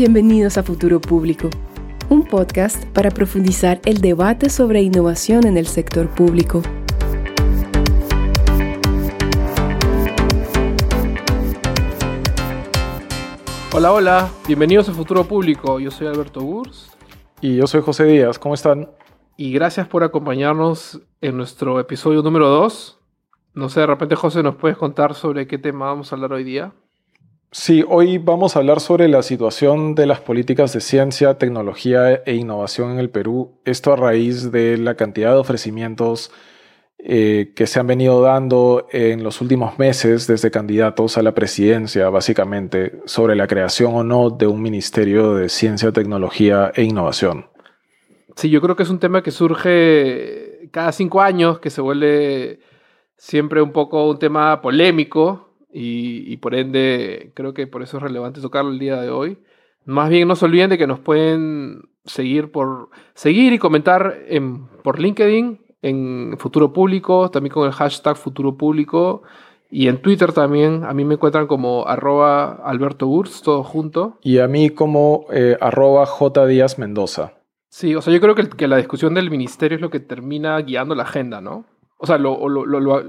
Bienvenidos a Futuro Público, un podcast para profundizar el debate sobre innovación en el sector público. Hola, hola, bienvenidos a Futuro Público. Yo soy Alberto Gurs. Y yo soy José Díaz, ¿cómo están? Y gracias por acompañarnos en nuestro episodio número 2. No sé, de repente José, ¿nos puedes contar sobre qué tema vamos a hablar hoy día? Sí, hoy vamos a hablar sobre la situación de las políticas de ciencia, tecnología e innovación en el Perú. Esto a raíz de la cantidad de ofrecimientos eh, que se han venido dando en los últimos meses desde candidatos a la presidencia, básicamente, sobre la creación o no de un Ministerio de Ciencia, Tecnología e Innovación. Sí, yo creo que es un tema que surge cada cinco años, que se vuelve siempre un poco un tema polémico y, por ende creo que por eso es relevante tocarlo el día de hoy. Más bien no se olviden de que nos pueden seguir por seguir y comentar en, por LinkedIn, en Futuro Público, también con el hashtag Futuro Público y en Twitter también. A mí me encuentran como arroba Alberto Urs, todo junto. Y a mí como eh, arroba J Díaz Mendoza. Sí, o sea, yo creo que, que la discusión del ministerio es lo que termina guiando la agenda, ¿no? O sea,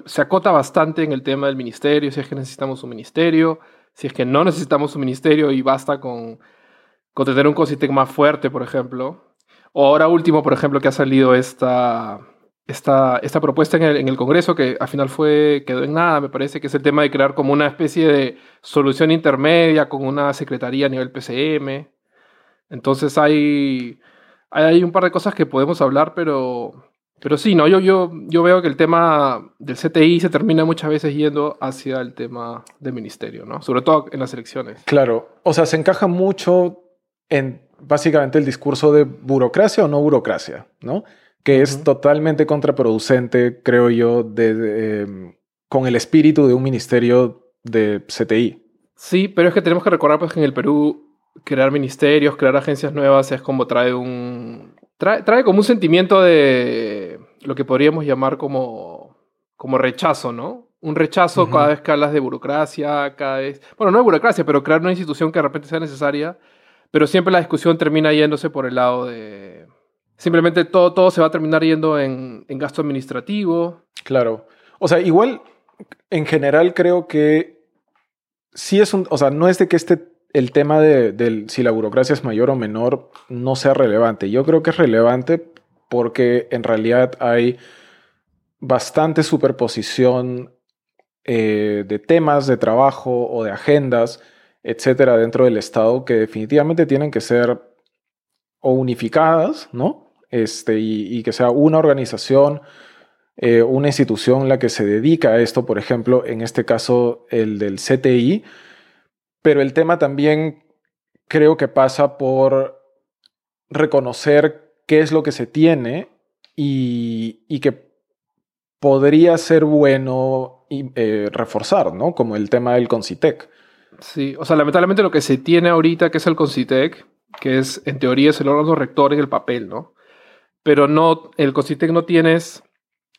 se acota bastante en el tema del ministerio, si es que necesitamos un ministerio, si es que no necesitamos un ministerio y basta con, con tener un COSITEC más fuerte, por ejemplo. O ahora último, por ejemplo, que ha salido esta, esta, esta propuesta en el, en el, Congreso, que al final fue, quedó en nada, me parece, que es el tema de crear como una especie de solución intermedia con una secretaría a nivel PCM. Entonces hay, hay un par de cosas que podemos hablar, pero pero sí, no, yo, yo, yo veo que el tema del CTI se termina muchas veces yendo hacia el tema del ministerio, ¿no? Sobre todo en las elecciones. Claro, o sea, se encaja mucho en básicamente el discurso de burocracia o no burocracia, ¿no? Que es totalmente contraproducente, creo yo, de, em, con el espíritu de un ministerio de CTI. Sí, pero es que tenemos que recordar pues, que en el Perú crear ministerios, crear agencias nuevas es como trae un, trae, como un sentimiento de lo que podríamos llamar como, como rechazo, ¿no? Un rechazo cada vez que hablas de burocracia, cada vez... Bueno, no de burocracia, pero crear una institución que de repente sea necesaria, pero siempre la discusión termina yéndose por el lado de... Simplemente todo, todo se va a terminar yendo en, en gasto administrativo. Claro. O sea, igual, en general creo que sí es un... O sea, no es de que este el tema de, si la burocracia es mayor o menor no sea relevante. Yo creo que es relevante porque en realidad hay bastante superposición eh, de temas de trabajo o de agendas, etcétera, dentro del Estado que definitivamente tienen que ser unificadas, ¿no? Este, y, que sea una organización, eh, una institución la que se dedica a esto, por ejemplo, en este caso el del CTI, pero el tema también creo que pasa por reconocer qué es lo que se tiene y, que podría ser bueno eh, reforzar, ¿no? Como el tema del Concitec. Sí, o sea, lamentablemente lo que se tiene ahorita, que es el Concitec, que es, en teoría, es el órgano rector en el papel, ¿no? Pero no, el Concitec no tienes,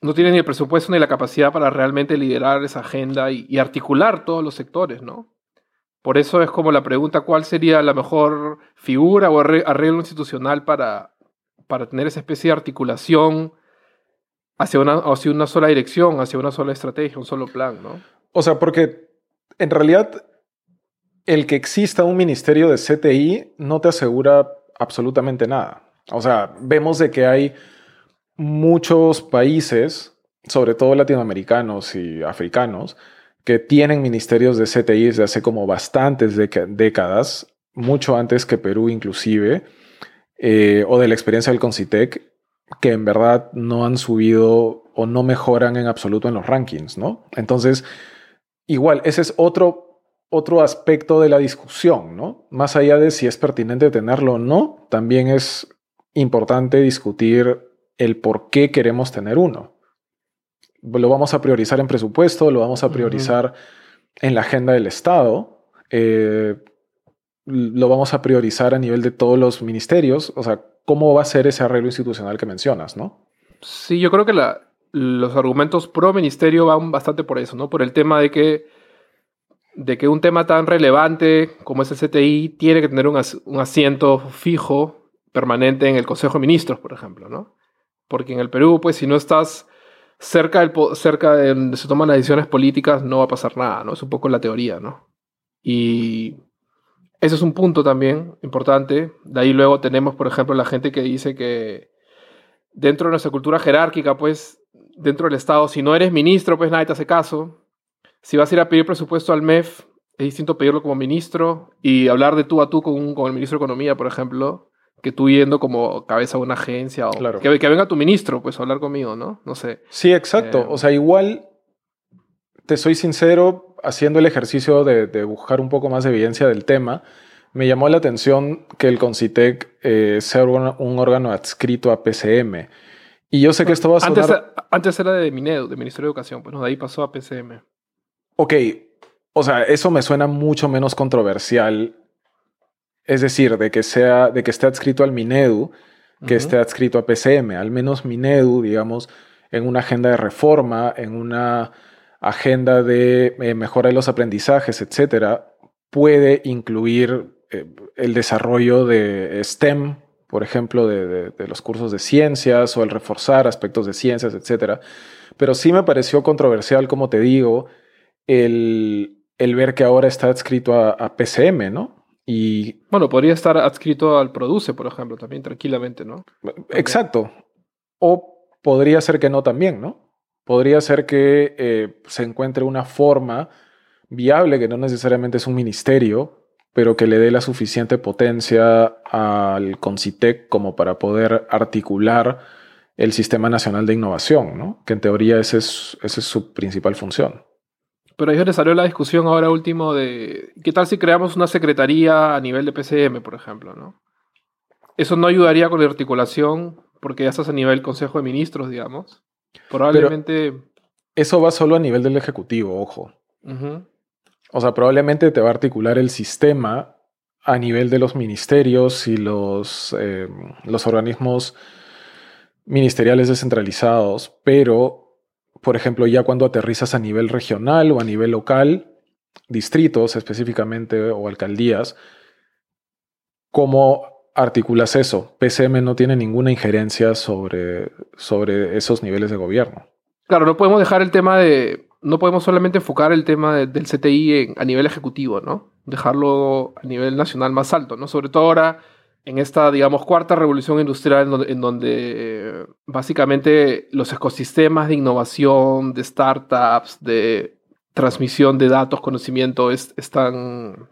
no tiene ni el presupuesto ni la capacidad para realmente liderar esa agenda y articular todos los sectores, ¿no? Por eso es como la pregunta, ¿cuál sería la mejor figura o arreglo institucional para, para tener esa especie de articulación hacia una, hacia una sola dirección, hacia una sola estrategia, un solo plan, ¿no? O sea, porque en realidad el que exista un ministerio de CTI no te asegura absolutamente nada. O sea, vemos de que hay muchos países, sobre todo latinoamericanos y africanos, que tienen ministerios de CTI desde hace como bastantes décadas, mucho antes que Perú inclusive, eh, o de la experiencia del Concitec, que en verdad no han subido o no mejoran en absoluto en los rankings, ¿no? Entonces, igual, ese es otro, otro aspecto de la discusión, ¿no? Más allá de si es pertinente tenerlo o no, también es importante discutir el por qué queremos tener uno lo vamos a priorizar en presupuesto, lo vamos a priorizar en la agenda del Estado, eh, lo vamos a priorizar a nivel de todos los ministerios, o sea, ¿cómo va a ser ese arreglo institucional que mencionas, no? Sí, yo creo que los argumentos pro ministerio van bastante por eso, ¿no? Por el tema de que de que un tema tan relevante como es el CTI tiene que tener un, asiento fijo, permanente en el Consejo de Ministros, por ejemplo, ¿no? Porque en el Perú, pues si no estás cerca, cerca de donde se toman las decisiones políticas, no va a pasar nada, ¿no? Es un poco la teoría, ¿no? Y ese es un punto también importante. De ahí luego tenemos, por ejemplo, la gente que dice que dentro de nuestra cultura jerárquica, pues, dentro del Estado, si no eres ministro, pues nadie te hace caso si vas a ir a pedir presupuesto al MEF, es distinto pedirlo como ministro y hablar de tú a tú con, el ministro de Economía, por ejemplo, que tú yendo como cabeza de una agencia o claro. que, venga tu ministro, pues a hablar conmigo, ¿no? No sé. Sí, exacto. Eh, o sea, igual, te soy sincero, haciendo el ejercicio de, buscar un poco más de evidencia del tema, me llamó la atención que el Concitec eh, sea un, órgano adscrito a PCM. Y yo sé que esto va a sonar... Antes, antes era de Minedu, de Ministerio de Educación, pues de ahí pasó a PCM. Ok, o sea, eso me suena mucho menos controversial. Es decir, de que sea, de que esté adscrito al Minedu, que esté adscrito a PCM. Al menos Minedu, digamos, en una agenda de reforma, en una agenda de eh, mejora de los aprendizajes, etcétera, puede incluir eh, el desarrollo de STEM, por ejemplo, de, de, los cursos de ciencias o el reforzar aspectos de ciencias, etcétera. Pero sí me pareció controversial, como te digo, el, ver que ahora está adscrito a, PCM, ¿no? Y, bueno, podría estar adscrito al Produce, por ejemplo, también tranquilamente, ¿no? Exacto. O podría ser que no también, ¿no? Podría ser que eh, se encuentre una forma viable, que no necesariamente es un ministerio, pero que le dé la suficiente potencia al CONCITEC como para poder articular el Sistema Nacional de Innovación, ¿no? Que en teoría esa es, su principal función. Pero ahí le salió la discusión ahora último de qué tal si creamos una secretaría a nivel de PCM, por ejemplo, ¿no? Eso no ayudaría con la articulación porque ya estás a nivel Consejo de Ministros, digamos. Probablemente... eso va solo a nivel del Ejecutivo, ojo. O sea, probablemente te va a articular el sistema a nivel de los ministerios y los, eh, los organismos ministeriales descentralizados, pero por ejemplo, ya cuando aterrizas a nivel regional o a nivel local, distritos específicamente o alcaldías, ¿cómo articulas eso? PCM no tiene ninguna injerencia sobre, sobre esos niveles de gobierno. Claro, no podemos dejar el tema de, no podemos solamente enfocar el tema del CTI a nivel ejecutivo, ¿no? Dejarlo a nivel nacional más alto, ¿no? Sobre todo ahora en esta, digamos, cuarta revolución industrial en donde, eh, básicamente los ecosistemas de innovación, de startups, de transmisión de datos, conocimiento, es, están,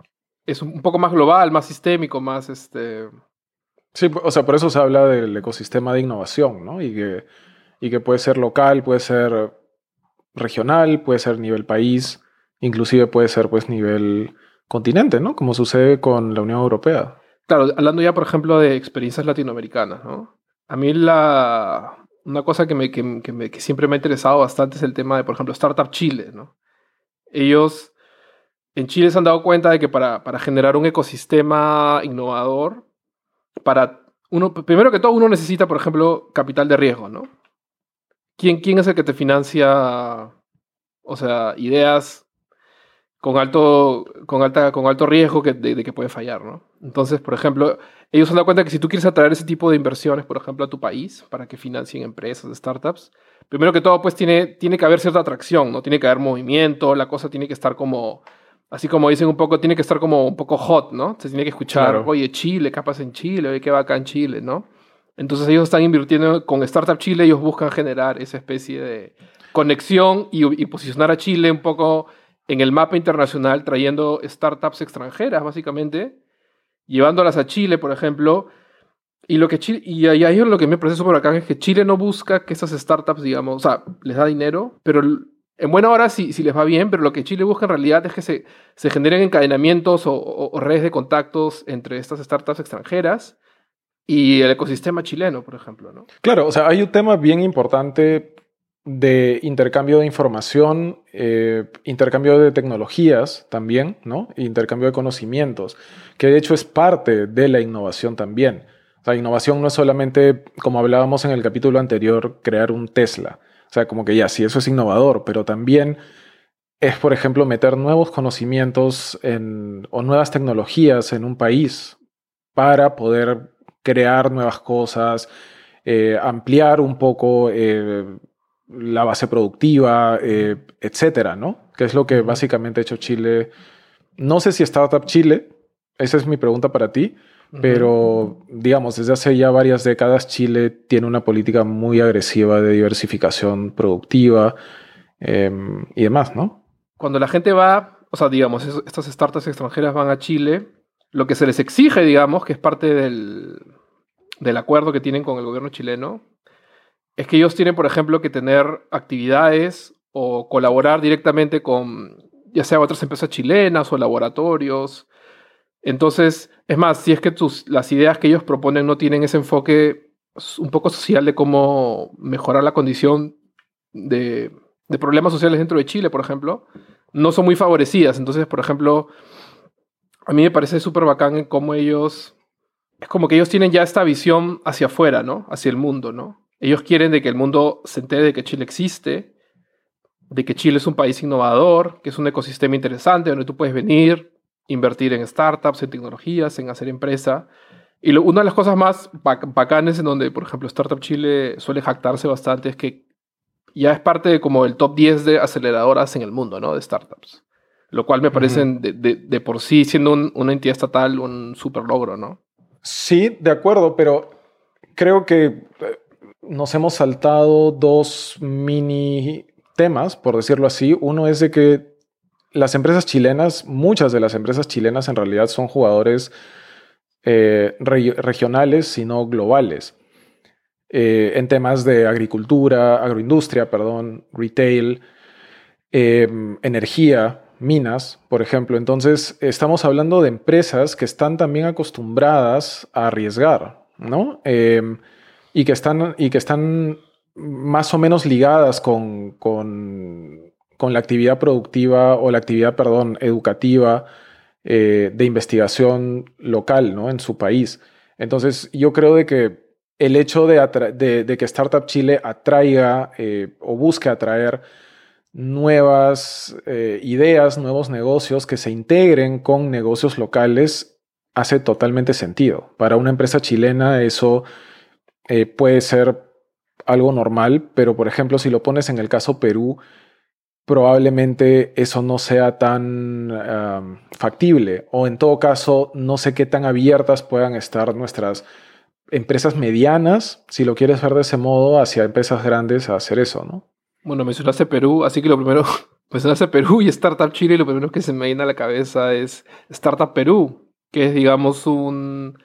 es un poco más global, más sistémico, más este... Sí, o sea, por eso se habla del ecosistema de innovación, ¿no? Y que, y que puede ser local, puede ser regional, puede ser nivel país, inclusive puede ser pues nivel continente, ¿no? Como sucede con la Unión Europea. Claro, hablando ya, por ejemplo, de experiencias latinoamericanas, ¿no? A mí la, una cosa que, que, siempre me ha interesado bastante es el tema de, por ejemplo, Startup Chile, ¿no? Ellos en Chile se han dado cuenta de que para, para generar un ecosistema innovador, para uno, primero que todo, uno necesita, por ejemplo, capital de riesgo, ¿no? ¿Quién, quién es el que te financia, o sea, ideas con alto, con alta, con alto riesgo de, que puede fallar, ¿no? Entonces, por ejemplo, ellos se han dado cuenta que si tú quieres atraer ese tipo de inversiones, por ejemplo, a tu país, para que financien empresas, startups, primero que todo, pues tiene, tiene que haber cierta atracción, ¿no? Tiene que haber movimiento, la cosa tiene que estar como, así como dicen un poco, tiene que estar como un poco hot, ¿no? Se tiene que escuchar, oye, Chile, capaz en Chile, oye, qué va acá en Chile, ¿no? Entonces ellos están invirtiendo con Startup Chile, ellos buscan generar esa especie de conexión y, y posicionar a Chile un poco en el mapa internacional trayendo startups extranjeras, básicamente, llevándolas a Chile, por ejemplo. Y, lo que Chile, y ahí lo que me parece por acá es que Chile no busca que esas startups, digamos, o sea, les da dinero, pero en buena hora sí, les va bien, pero lo que Chile busca en realidad es que se, se generen encadenamientos o, redes de contactos entre estas startups extranjeras y el ecosistema chileno, por ejemplo. ¿no? Claro, o sea, hay un tema bien importante de intercambio de información, eh, intercambio de tecnologías también, ¿no? Intercambio de conocimientos, que de hecho es parte de la innovación también. O sea, innovación no es solamente, como hablábamos en el capítulo anterior, crear un Tesla. O sea, como que ya, sí, eso es innovador, pero también es, por ejemplo, meter nuevos conocimientos en, o nuevas tecnologías en un país para poder crear nuevas cosas, eh, ampliar un poco eh, la base productiva, eh, etcétera, ¿no? Que es lo que básicamente ha hecho Chile. No sé si Startup Chile, esa es mi pregunta para ti, pero digamos, desde hace ya varias décadas Chile tiene una política muy agresiva de diversificación productiva em, y demás, ¿no? Cuando la gente va, o sea, digamos, estas startups extranjeras van a Chile, lo que se les exige, digamos, que es parte del, del acuerdo que tienen con el gobierno chileno, es que ellos tienen, por ejemplo, que tener actividades o colaborar directamente con, ya sea otras empresas chilenas o laboratorios. Entonces, es más, si es que las ideas que ellos proponen no tienen ese enfoque un poco social de cómo mejorar la condición de, problemas sociales dentro de Chile, por ejemplo, no son muy favorecidas. Entonces, por ejemplo, a mí me parece súper bacán cómo ellos, es como que ellos tienen ya esta visión hacia afuera, ¿no? Hacia el mundo, ¿no? Ellos quieren de que el mundo se entere de que Chile existe, de que Chile es un país innovador, que es un ecosistema interesante donde tú puedes venir, invertir en startups, en tecnologías, en hacer empresa. Y una de las cosas más bacanes en donde, por ejemplo, Startup Chile suele jactarse bastante es que ya es parte de como el top 10 de aceleradoras en el mundo, ¿no? De startups. Lo cual me parece de, de, por sí, siendo una entidad estatal, un super logro, ¿no? Sí, de acuerdo, pero creo que eh, nos hemos saltado dos mini temas, por decirlo así. Uno es de que las empresas chilenas, muchas de las empresas chilenas en realidad son jugadores eh, regionales, sino globales. Eh, en temas de agricultura, agroindustria, perdón, retail, em, energía, minas, por ejemplo. Entonces, estamos hablando de empresas que están también acostumbradas a arriesgar, ¿no? Y, que están, y que están más o menos ligadas con, con, la actividad productiva o la actividad, perdón, educativa eh, de investigación local, ¿no? En su país. Entonces, yo creo de que el hecho de, que Startup Chile atraiga eh, o busque atraer nuevas eh, ideas, nuevos negocios que se integren con negocios locales hace totalmente sentido. Para una empresa chilena eso eh, puede ser algo normal, pero por ejemplo si lo pones en el caso Perú, probablemente eso no sea tan factible o en todo caso no sé qué tan abiertas puedan estar nuestras empresas medianas, si lo quieres ver de ese modo, hacia empresas grandes a hacer eso, ¿no? Bueno, mencionaste Perú, así que lo primero, mencionaste Perú y Startup Chile, y lo primero que se me viene a la cabeza es Startup Perú, que es, digamos, un,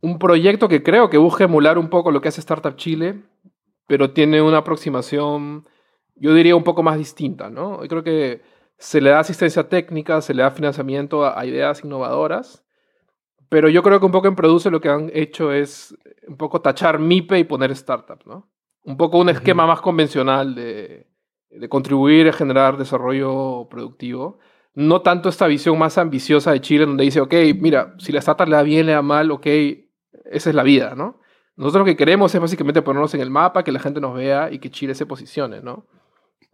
un proyecto que creo que busca emular un poco lo que hace Startup Chile, pero tiene una aproximación, yo diría, un poco más distinta, ¿no? Yo creo que se le da asistencia técnica, se le da financiamiento a ideas innovadoras, pero yo creo que un poco en Produce lo que han hecho es un poco tachar MIPE y poner startup, ¿no? Un poco un esquema más convencional de, de, contribuir a generar desarrollo productivo. No tanto esta visión más ambiciosa de Chile donde dice, ok, mira, si la startup le da bien, le da mal, ok, esa es la vida, ¿no? Nosotros lo que queremos es básicamente ponernos en el mapa, que la gente nos vea y que Chile se posicione, ¿no?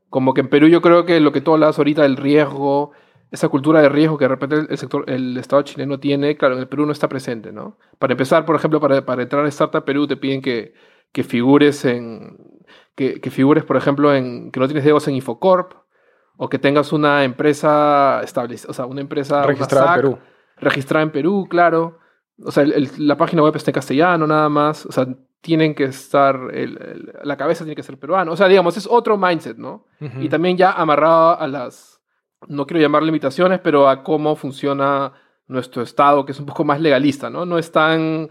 Como que en Perú yo creo que lo que tú hablas ahorita del riesgo, esa cultura de riesgo que de repente el sector, el Estado chileno tiene, claro, en el Perú no está presente, ¿no? Para empezar, por ejemplo, para, para entrar a Startup Perú te piden que, que figures en, que, que, figures, por ejemplo, en que no tienes dedos en Infocorp, o que tengas una empresa establecida, o sea, una empresa registrada en Perú. Registrada en Perú, claro. O sea, la página web está en castellano nada más. O sea, tienen que estar, la cabeza tiene que ser peruana. O sea, digamos, es otro mindset, ¿no? Y también ya amarrado a las no quiero llamar limitaciones, pero a cómo funciona nuestro Estado, que es un poco más legalista, ¿no? No es tan...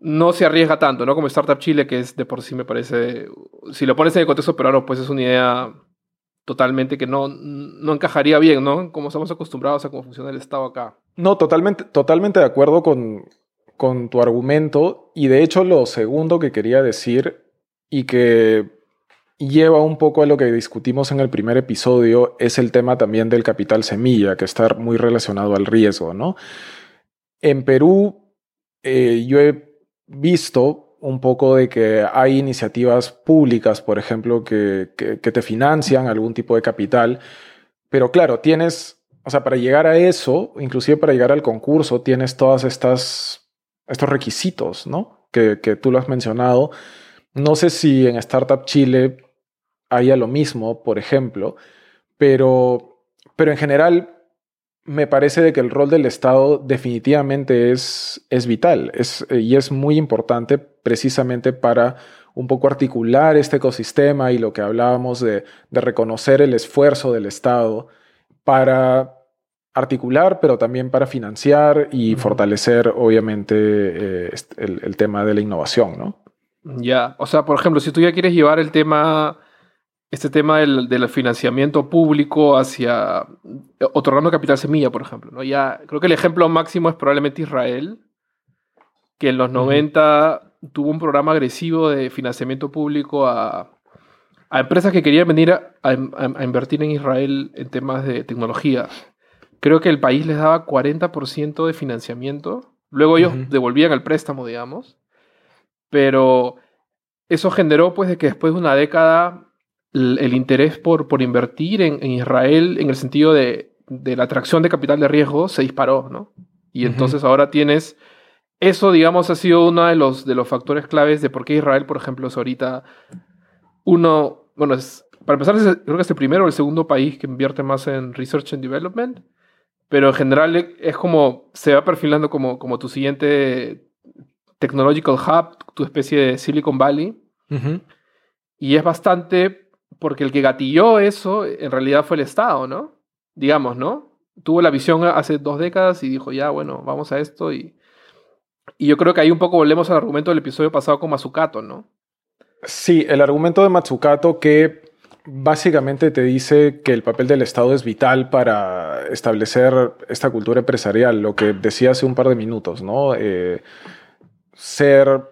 No se arriesga tanto, ¿no? Como Startup Chile, que es de por sí me parece... Si lo pones en el contexto peruano, pues es una idea totalmente que no, no encajaría bien, ¿no? Como estamos acostumbrados a cómo funciona el Estado acá. No, totalmente, totalmente de acuerdo con, con tu argumento. Y de hecho, lo segundo que quería decir y que lleva un poco a lo que discutimos en el primer episodio, es el tema también del capital semilla, que está muy relacionado al riesgo, ¿no? En Perú, eh, yo he visto un poco de que hay iniciativas públicas, por ejemplo, que, que, te financian algún tipo de capital, pero claro, tienes, o sea, para llegar a eso, inclusive para llegar al concurso, tienes todas estas, estos requisitos, ¿no? Que, que tú lo has mencionado. No sé si en Startup Chile haya lo mismo, por ejemplo, pero, pero en general me parece de que el rol del Estado definitivamente es, es vital es, y es muy importante precisamente para un poco articular este ecosistema y lo que hablábamos de, de reconocer el esfuerzo del Estado para articular, pero también para financiar y fortalecer, obviamente, eh, el, el, tema de la innovación, ¿no? Ya, o sea, por ejemplo, si tú ya quieres llevar el tema este tema del, financiamiento público hacia otorgando capital semilla, por ejemplo. ¿no? Ya, creo que el ejemplo máximo es probablemente Israel, que en los 90 tuvo un programa agresivo de financiamiento público a, empresas que querían venir a, invertir en Israel en temas de tecnología. Creo que el país les daba 40% de financiamiento. Luego ellos devolvían el préstamo, digamos. Pero eso generó pues de que después de una década el, interés por, por invertir en, Israel en el sentido de, la atracción de capital de riesgo se disparó, ¿no? Y entonces ahora tienes... Eso, digamos, ha sido uno de los, de los factores claves de por qué Israel, por ejemplo, es ahorita uno, bueno, es, para empezar, creo que es el primero o el segundo país que invierte más en Research and Development, pero en general es como, se va perfilando como, como tu siguiente technological hub, tu especie de Silicon Valley. Y es bastante porque el que gatilló eso en realidad fue el Estado, ¿no? Digamos, ¿no? Tuvo la visión hace dos décadas y dijo, ya, bueno, vamos a esto y... Y yo creo que ahí un poco volvemos al argumento del episodio pasado con Matsukato, ¿no? Sí, el argumento de Matsukato que básicamente te dice que el papel del Estado es vital para establecer esta cultura empresarial, lo que decía hace un par de minutos, ¿no? Eh, ser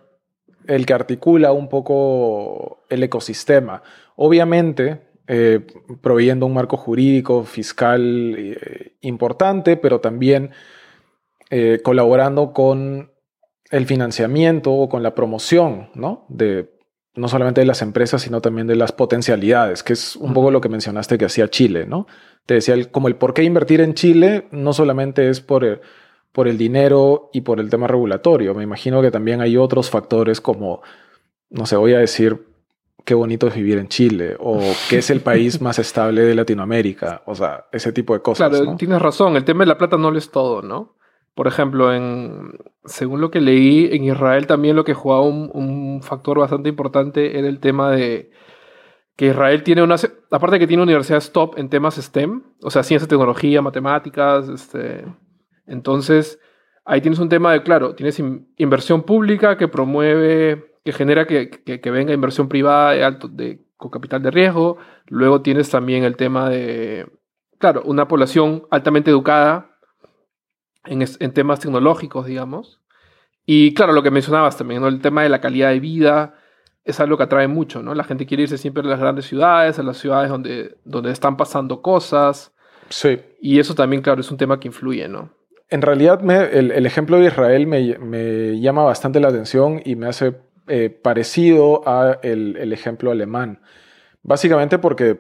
el que articula un poco el ecosistema. Obviamente, eh, proveyendo un marco jurídico, fiscal eh, importante, pero también colaborando con el financiamiento o con la promoción, ¿no? De no solamente de las empresas, sino también de las potencialidades, que es un poco lo que mencionaste que hacía Chile, ¿no? Te decía, como el por qué invertir en Chile no solamente es por el, por el dinero y por el tema regulatorio, me imagino que también hay otros factores como, no sé, voy a decir, qué bonito es vivir en Chile o qué es el país más estable de Latinoamérica. O sea, ese tipo de cosas. Claro, tienes razón. El tema de la plata no lo es todo, ¿no? Por ejemplo, en, según lo que leí, en Israel también lo que jugaba un, factor bastante importante era el tema de que Israel tiene una, aparte que tiene universidades top en temas STEM, o sea, ciencia, tecnología, matemáticas, este, entonces ahí tienes un tema de, claro, tienes inversión pública que promueve que genera que, venga inversión privada de alto, de, con capital de riesgo. Luego tienes también el tema de, claro, una población altamente educada en, temas tecnológicos, digamos. Y claro, lo que mencionabas también, ¿no? el tema de la calidad de vida es algo que atrae mucho, ¿no? La gente quiere irse siempre a las grandes ciudades, a las ciudades donde, donde están pasando cosas. Sí. Y eso también, claro, es un tema que influye, ¿no? En realidad, el, ejemplo de Israel me, me, llama bastante la atención y me hace eh, parecido a el, ejemplo alemán. Básicamente porque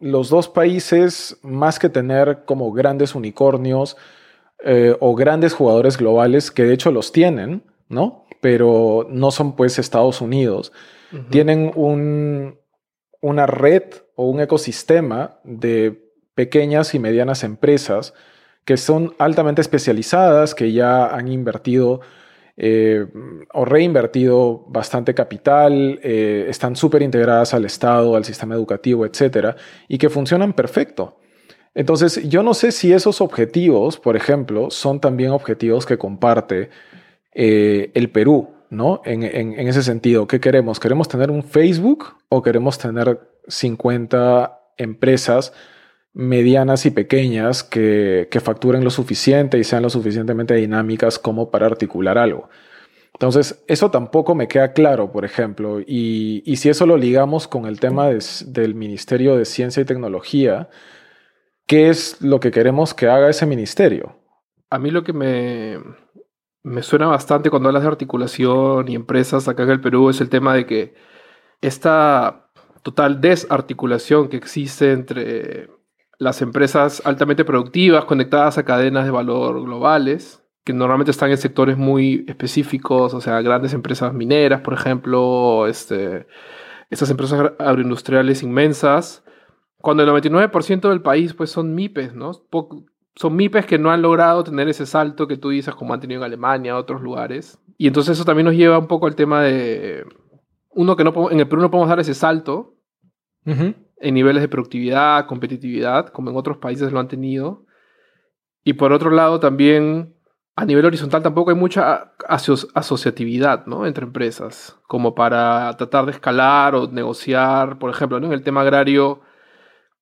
los dos países, más que tener como grandes unicornios eh, o grandes jugadores globales, que de hecho los tienen, ¿no? Pero no son pues Estados Unidos, tienen un, una red o un ecosistema de pequeñas y medianas empresas que son altamente especializadas, que ya han invertido eh, o reinvertido bastante capital, eh, están súper integradas al Estado, al sistema educativo, etcétera, y que funcionan perfecto. Entonces, yo no sé si esos objetivos, por ejemplo, son también objetivos que comparte eh, el Perú, ¿no? En, ese sentido, ¿qué queremos? ¿Queremos tener un Facebook o queremos tener 50 empresas medianas y pequeñas que, facturen lo suficiente y sean lo suficientemente dinámicas como para articular algo. Entonces, eso tampoco me queda claro, por ejemplo, y, si eso lo ligamos con el tema del Ministerio de Ciencia y Tecnología, ¿qué es lo que queremos que haga ese ministerio? A mí lo que me, me suena bastante cuando hablas de articulación y empresas acá en el Perú es el tema de que esta total desarticulación que existe entre las empresas altamente productivas conectadas a cadenas de valor globales, que normalmente están en sectores muy específicos, o sea, grandes empresas mineras, por ejemplo, este, estas empresas agroindustriales inmensas, cuando el 99% del país pues son MIPES, ¿no? son MIPES que no han logrado tener ese salto que tú dices como han tenido en Alemania, otros lugares. Y entonces eso también nos lleva un poco al tema de, uno que no en el Perú no podemos dar ese salto en niveles de productividad, competitividad, como en otros países lo han tenido. Y por otro lado también a nivel horizontal tampoco hay mucha asociatividad ¿no? entre empresas, como para tratar de escalar o negociar, por ejemplo, ¿no? en el tema agrario,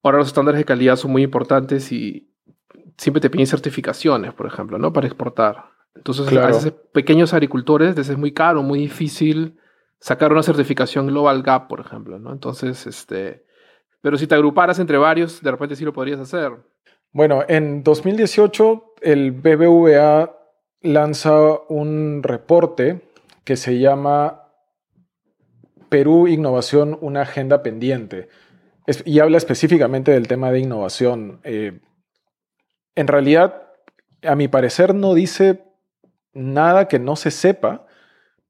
ahora los estándares de calidad son muy importantes y siempre te piden certificaciones, por ejemplo, ¿no? para exportar. Entonces, a veces pequeños agricultores, es muy caro, muy difícil sacar una certificación Global Gap, por ejemplo, ¿no? Entonces, este, pero si te agruparas entre varios, de repente sí lo podrías hacer. Bueno, en 2018 el BBVA lanza un reporte que se llama Perú Innovación, una agenda pendiente. Y habla específicamente del tema de innovación. Eh, en realidad, a mi parecer, no dice nada que no se sepa,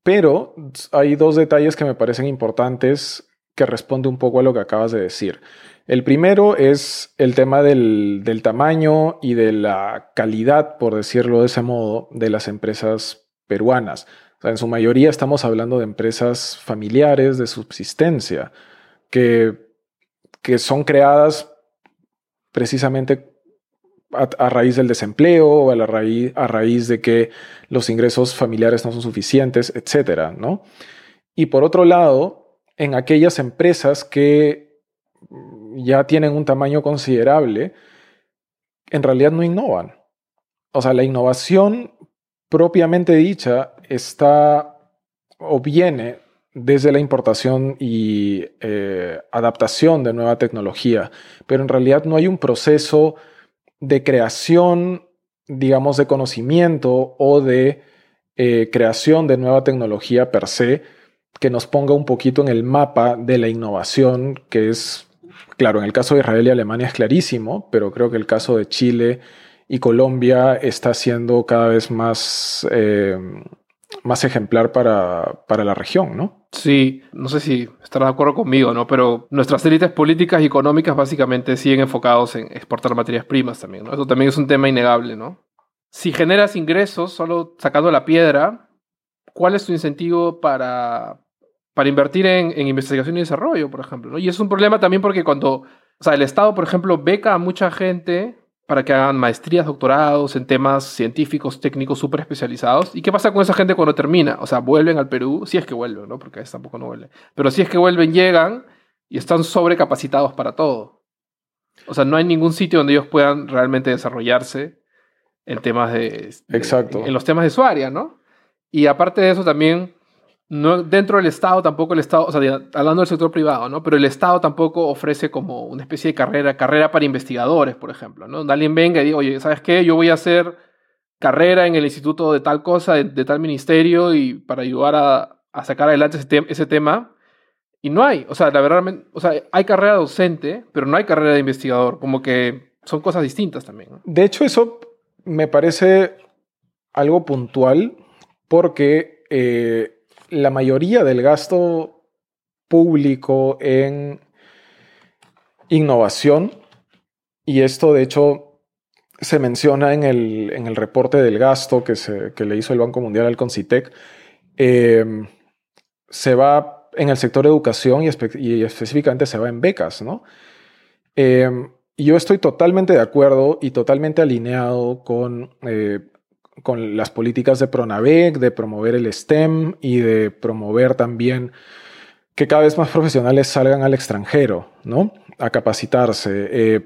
pero hay dos detalles que me parecen importantes que responde un poco a lo que acabas de decir. El primero es el tema del, tamaño y de la calidad, por decirlo de ese modo, de las empresas peruanas. en su mayoría estamos hablando de empresas familiares de subsistencia, que, que son creadas precisamente a, raíz del desempleo o a, la raíz, a raíz de que los ingresos familiares no son suficientes, etcétera, ¿no? Y por otro lado, en aquellas empresas que ya tienen un tamaño considerable, en realidad no innovan. O sea, la innovación propiamente dicha está o viene desde la importación y eh, adaptación de nueva tecnología, pero en realidad no hay un proceso de creación, digamos, de conocimiento o de eh, creación de nueva tecnología per se que nos ponga un poquito en el mapa de la innovación, que es, claro, en el caso de Israel y Alemania es clarísimo, pero creo que el caso de Chile y Colombia está siendo cada vez más, eh, más ejemplar para, para, la región, ¿no? Sí, no sé si estarás de acuerdo conmigo, ¿no? Pero nuestras élites políticas y económicas básicamente siguen enfocados en exportar materias primas también, ¿no? Eso también es un tema innegable, ¿no? Si generas ingresos solo sacando la piedra, ¿cuál es tu incentivo para, para invertir en, investigación y desarrollo, por ejemplo. ¿no? Y es un problema también porque cuando, o sea, el Estado, por ejemplo, beca a mucha gente para que hagan maestrías, doctorados en temas científicos, técnicos súper especializados. ¿Y qué pasa con esa gente cuando termina? O sea, vuelven al Perú, si es que vuelven, ¿no? Porque a veces tampoco no vuelven. Pero si es que vuelven, llegan y están sobrecapacitados para todo. O sea, no hay ningún sitio donde ellos puedan realmente desarrollarse en temas de... Exacto. En los temas de su área, ¿no? Y aparte de eso también no, dentro del Estado tampoco el Estado, o sea, hablando del sector privado, ¿no? Pero el Estado tampoco ofrece como una especie de carrera, carrera para investigadores, por ejemplo, ¿no? Alguien venga y diga, oye, ¿sabes qué? Yo voy a hacer carrera en el instituto de tal cosa, de, tal ministerio, y para ayudar a, a sacar adelante ese, ese, tema. Y no hay, o sea, la verdad, o sea, hay carrera docente, pero no hay carrera de investigador, como que son cosas distintas también. De hecho, eso me parece algo puntual, porque... Eh, la mayoría del gasto público en innovación, y esto de hecho se menciona en el, en el reporte del gasto que, se, que, le hizo el Banco Mundial al Concitec, em, se va en el sector educación y, específicamente se va en becas, ¿no? Em, yo estoy totalmente de acuerdo y totalmente alineado con eh, con las políticas de Pronavec, de promover el STEM y de promover también que cada vez más profesionales salgan al extranjero, ¿no? A capacitarse. Eh,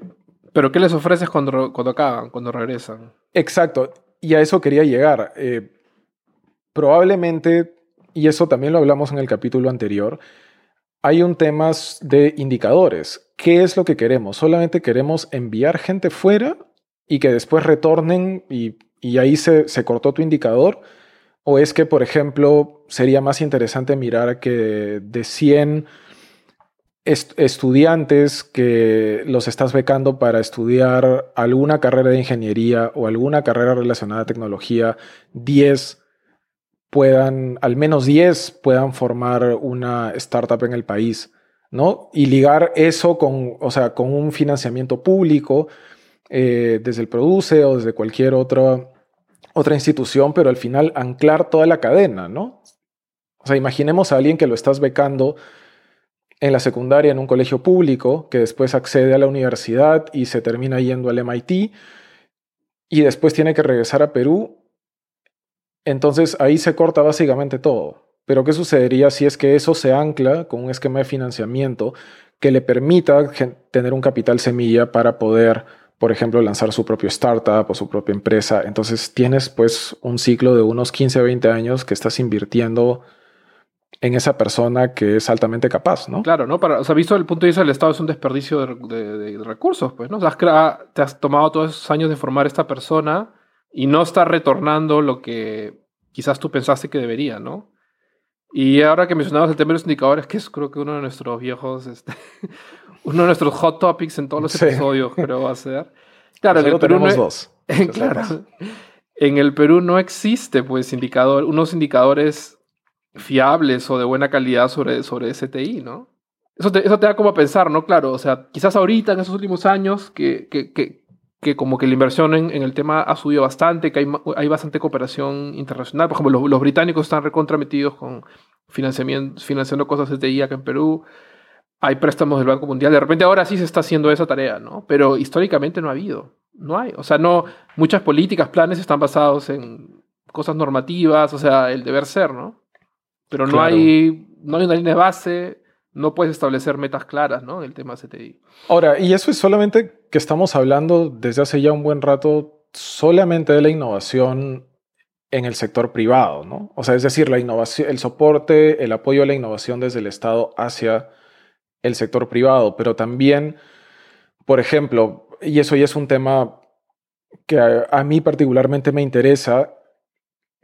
¿Pero qué les ofreces cuando, cuando acaban, cuando regresan? Exacto, y a eso quería llegar. Eh, probablemente, y eso también lo hablamos en el capítulo anterior, hay un tema de indicadores. ¿Qué es lo que queremos? ¿Solamente queremos enviar gente fuera y que después retornen y y ahí se, cortó tu indicador, ¿O es que, por ejemplo, sería más interesante mirar que de 100 estudiantes que los estás becando para estudiar alguna carrera de ingeniería o alguna carrera relacionada a tecnología, 10 puedan, al menos 10 puedan formar una startup en el país, ¿no? Y ligar eso con, o sea, con un financiamiento público eh, desde el Produce o desde cualquier otra, otra institución, pero al final anclar toda la cadena, ¿no? O sea, imaginemos a alguien que lo estás becando en la secundaria en un colegio público, que después accede a la universidad y se termina yendo al MIT y después tiene que regresar a Perú. Entonces ahí se corta básicamente todo. Pero ¿qué sucedería si es que eso se ancla con un esquema de financiamiento que le permita tener un capital semilla para poder, por ejemplo, lanzar su propio startup o su propia empresa? Entonces tienes pues un ciclo de unos 15 o 20 años que estás invirtiendo en esa persona que es altamente capaz, ¿no? Claro, ¿no? Para, o sea, visto el punto de vista del Estado es un desperdicio de, recursos, pues, ¿no? O sea, te has tomado todos esos años de formar esta persona y no está retornando lo que quizás tú pensaste que debería, ¿no? Y ahora que mencionabas el tema de los indicadores, que es creo que uno de nuestros viejos, este, uno de nuestros hot topics en todos los episodios, creo va a ser. Claro, en el Perú no, dos. claro, en el Perú no existe, pues, indicador, unos indicadores fiables o de buena calidad sobre, sobre STI, ¿no? Eso te, eso te da como a pensar, ¿no? Claro, o sea, quizás ahorita, en esos últimos años, que, que, que, que como que la inversión en, en, el tema ha subido bastante, que hay, hay bastante cooperación internacional. Por ejemplo, los, los británicos están recontrametidos con financiamiento, financiando cosas STI acá en Perú. Hay préstamos del Banco Mundial. De repente ahora sí se está haciendo esa tarea, ¿no? Pero históricamente no ha habido. No hay. O sea, no, muchas políticas, planes están basados en cosas normativas, o sea, el deber ser, ¿no? Pero no, hay, no hay una línea de base, no puedes establecer metas claras ¿no? en el tema CTI. Ahora, y eso es solamente que estamos hablando desde hace ya un buen rato solamente de la innovación en el sector privado, ¿no? O sea, es decir, la innovación, el soporte, el apoyo a la innovación desde el Estado hacia el sector privado, pero también, por ejemplo, y eso ya es un tema que a, mí particularmente me interesa,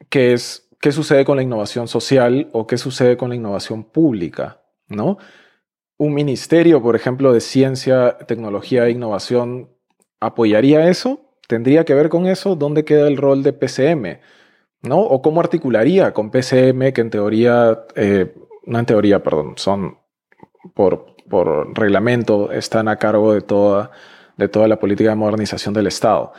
que es qué sucede con la innovación social o qué sucede con la innovación pública, ¿no? Un ministerio, por ejemplo, de ciencia, tecnología e innovación, ¿apoyaría eso? ¿Tendría que ver con eso? ¿Dónde queda el rol de PCM? ¿No? ¿O cómo articularía con PCM, que en teoría, eh, no en teoría, perdón, son por, reglamento, están a cargo de toda, de toda la política de modernización del Estado?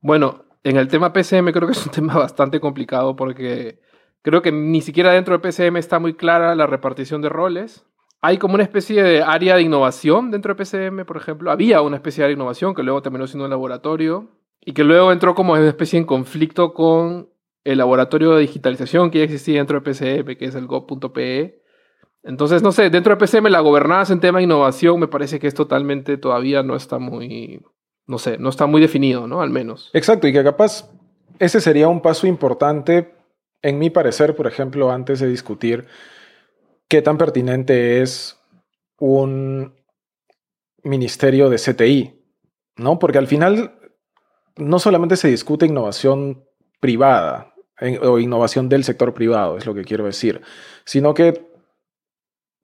Bueno, en el tema PCM creo que es un tema bastante complicado porque creo que ni siquiera dentro de PCM está muy clara la repartición de roles. Hay como una especie de área de innovación dentro de PCM, por ejemplo. Había una especie de innovación que luego terminó siendo un laboratorio y que luego entró como una especie en conflicto con el laboratorio de digitalización que ya existía dentro de PCM, que es el go.pe. Entonces, no sé, dentro de PCM la gobernanza en tema de innovación me parece que es totalmente todavía no está muy, no sé, no está muy definido, ¿no? Al menos. Exacto, y que capaz ese sería un paso importante, en mi parecer, por ejemplo, antes de discutir qué tan pertinente es un ministerio de CTI, ¿no? Porque al final no solamente se discute innovación privada o innovación del sector privado, es lo que quiero decir, sino que